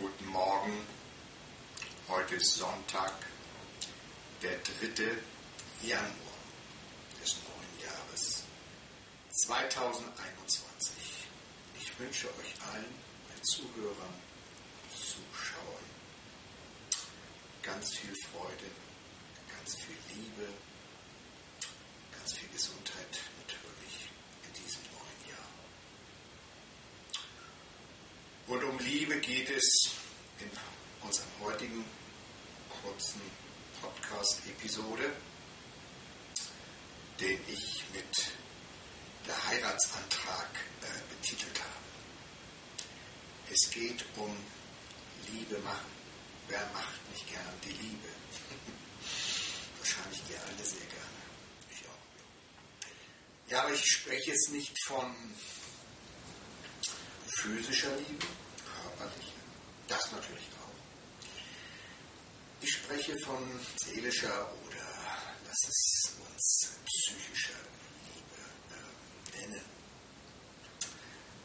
Guten Morgen. Heute ist Sonntag, der 3. Januar des neuen Jahres 2021. Ich wünsche euch allen, den Zuhörern, Zuschauern, ganz viel Freude, ganz viel Liebe, ganz viel Gesundheit natürlich in diesem neuen Jahr. Und um Liebe geht es in unserem heutigen kurzen Podcast-Episode, den ich mit der Heiratsantrag äh, betitelt habe. Es geht um Liebe machen. Wer macht nicht gern die Liebe? Wahrscheinlich ihr alle sehr gerne. Ich auch. Ja, aber ich spreche jetzt nicht von physischer Liebe, das natürlich auch. Ich spreche von seelischer oder lass es uns psychischer Liebe äh, nennen.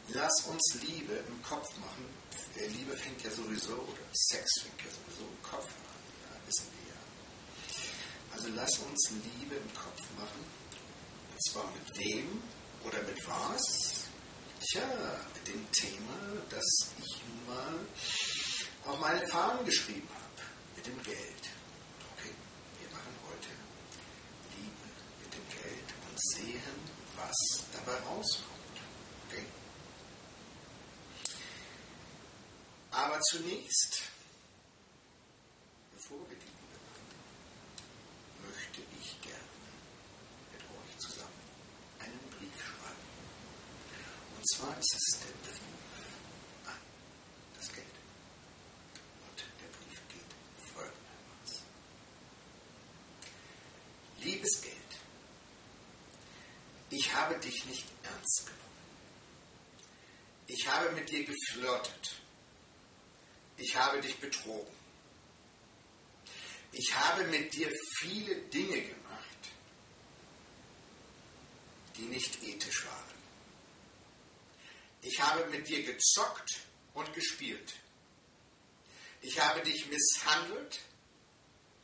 Lass uns Liebe im Kopf machen. Liebe fängt ja sowieso, oder Sex fängt ja sowieso im Kopf an, ja, wissen wir ja. Also lass uns Liebe im Kopf machen. Und zwar mit wem oder mit was? Tja, mit dem Thema, das ich mal meine Fahnen geschrieben habe, mit dem Geld. Okay, wir machen heute Liebe mit dem Geld und sehen, was dabei rauskommt. Okay? Aber zunächst, bevor wir die Liebe machen, möchte ich gerne mit euch zusammen einen Brief schreiben. Und zwar ist es der Brief an das Geld. Und der Brief geht folgendermaßen. Liebes Geld, ich habe dich nicht ernst genommen. Ich habe mit dir geflirtet. Ich habe dich betrogen. Ich habe mit dir viele Dinge gemacht, die nicht ethisch waren. Ich habe mit dir gezockt und gespielt. Ich habe dich misshandelt,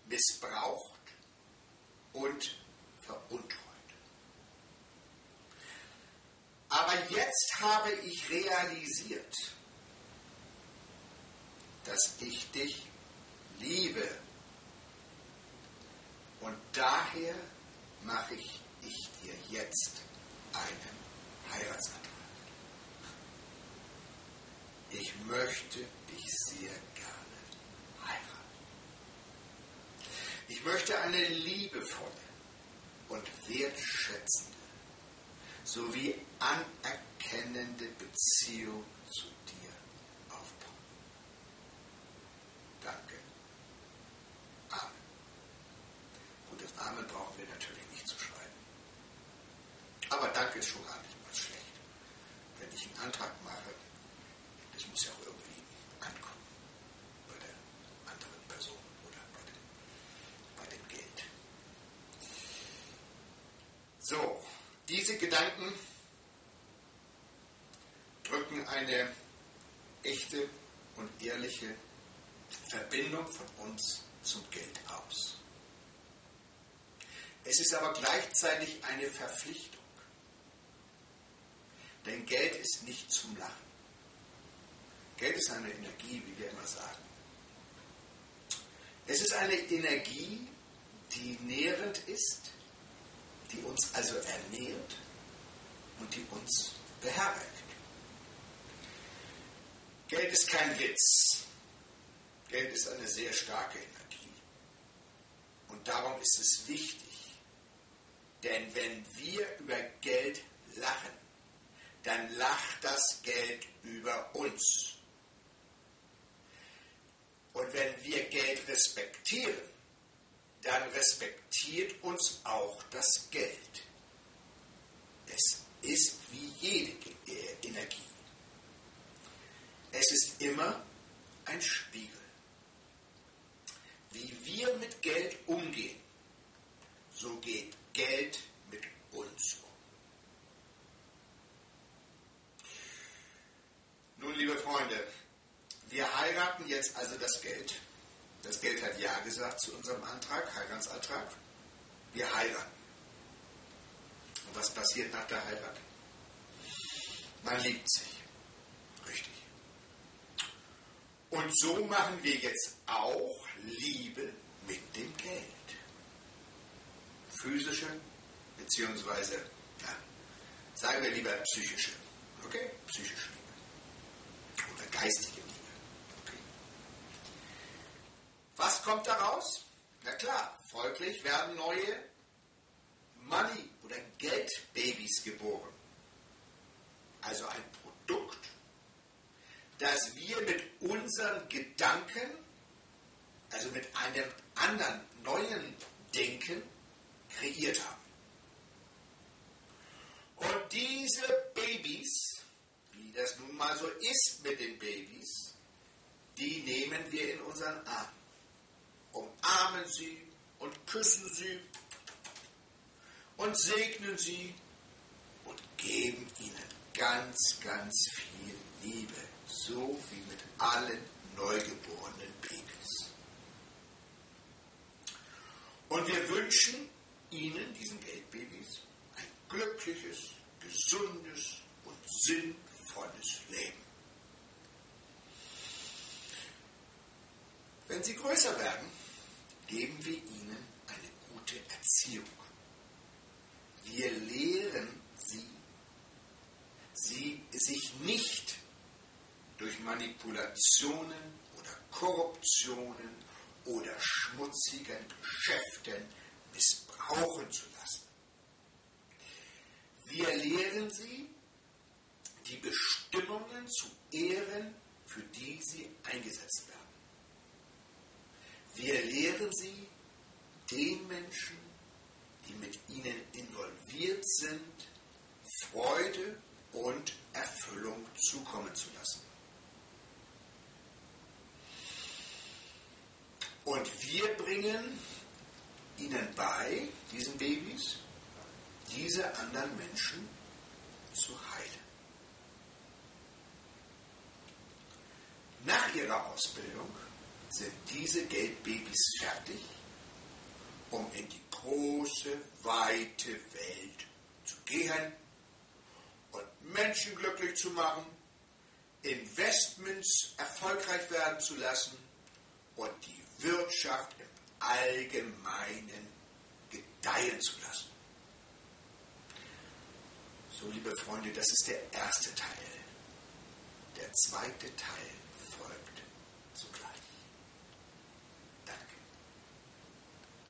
missbraucht und veruntreut. Aber jetzt habe ich realisiert, dass ich dich liebe. Und daher mache ich, ich dir jetzt einen Heiratsantrag. Ich möchte dich sehr gerne heiraten. Ich möchte eine liebevolle und wertschätzende sowie anerkennende Beziehung zu dir aufbauen. Danke. Amen. Gut, das Amen brauchen wir natürlich nicht zu schreiben. Aber Danke ist schon gar nicht mal schlecht. Wenn ich einen Antrag mache, das muss ja auch irgendwie ankommen bei der anderen Person oder bei dem, bei dem Geld. So, diese Gedanken drücken eine echte und ehrliche Verbindung von uns zum Geld aus. Es ist aber gleichzeitig eine Verpflichtung. Denn Geld ist nicht zum Lachen. Geld ist eine Energie, wie wir immer sagen. Es ist eine Energie, die nährend ist, die uns also ernährt und die uns beherbergt. Geld ist kein Witz. Geld ist eine sehr starke Energie. Und darum ist es wichtig. Denn wenn wir über Geld lachen, dann lacht das Geld über uns. Und wenn wir Geld respektieren, dann respektiert uns auch das Geld. Es ist wie jede Energie. Es ist immer ein Spiegel. Wie wir mit Geld umgehen, so geht Geld mit uns um. Nun, liebe Freunde, wir heiraten jetzt also das Geld. Das Geld hat Ja gesagt zu unserem Antrag, Heiratsantrag. Wir heiraten. Und was passiert nach der Heirat? Man liebt sich. Richtig. Und so machen wir jetzt auch Liebe mit dem Geld. Physische, beziehungsweise, ja, sagen wir lieber psychische. Okay? Psychische Liebe. Oder geistige Liebe. Okay. Was kommt daraus? Na klar, folglich werden neue Money- oder Geldbabys geboren. Also ein Produkt, das wir mit unseren Gedanken, also mit einem anderen, neuen Denken kreiert haben. Und diese Babys, wie das nun mal so ist mit den Babys, die nehmen wir in unseren Arm, sie und küssen sie und segnen sie und geben ihnen ganz, ganz viel Liebe, so wie mit allen neugeborenen Babys. Und wir wünschen ihnen, diesen Geldbabys, ein glückliches, gesundes und sinnvolles Leben. Wenn sie größer werden, geben wir ihnen eine gute Erziehung. Wir lehren sie, sie sich nicht durch Manipulationen oder Korruptionen oder schmutzigen Geschäften missbrauchen zu lassen. Wir lehren sie, die Bestimmungen zu ehren, für die sie eingesetzt werden. Wir lehren sie, den Menschen, die mit ihnen involviert sind, Freude und Erfüllung zukommen zu lassen. Und wir bringen ihnen bei, diesen Babys, diese anderen Menschen zu heilen. Nach ihrer Ausbildung sind diese Geldbabys fertig, um in die große, weite Welt zu gehen und Menschen glücklich zu machen, Investments erfolgreich werden zu lassen und die Wirtschaft im Allgemeinen gedeihen zu lassen. So, liebe Freunde, das ist der erste Teil. Der zweite Teil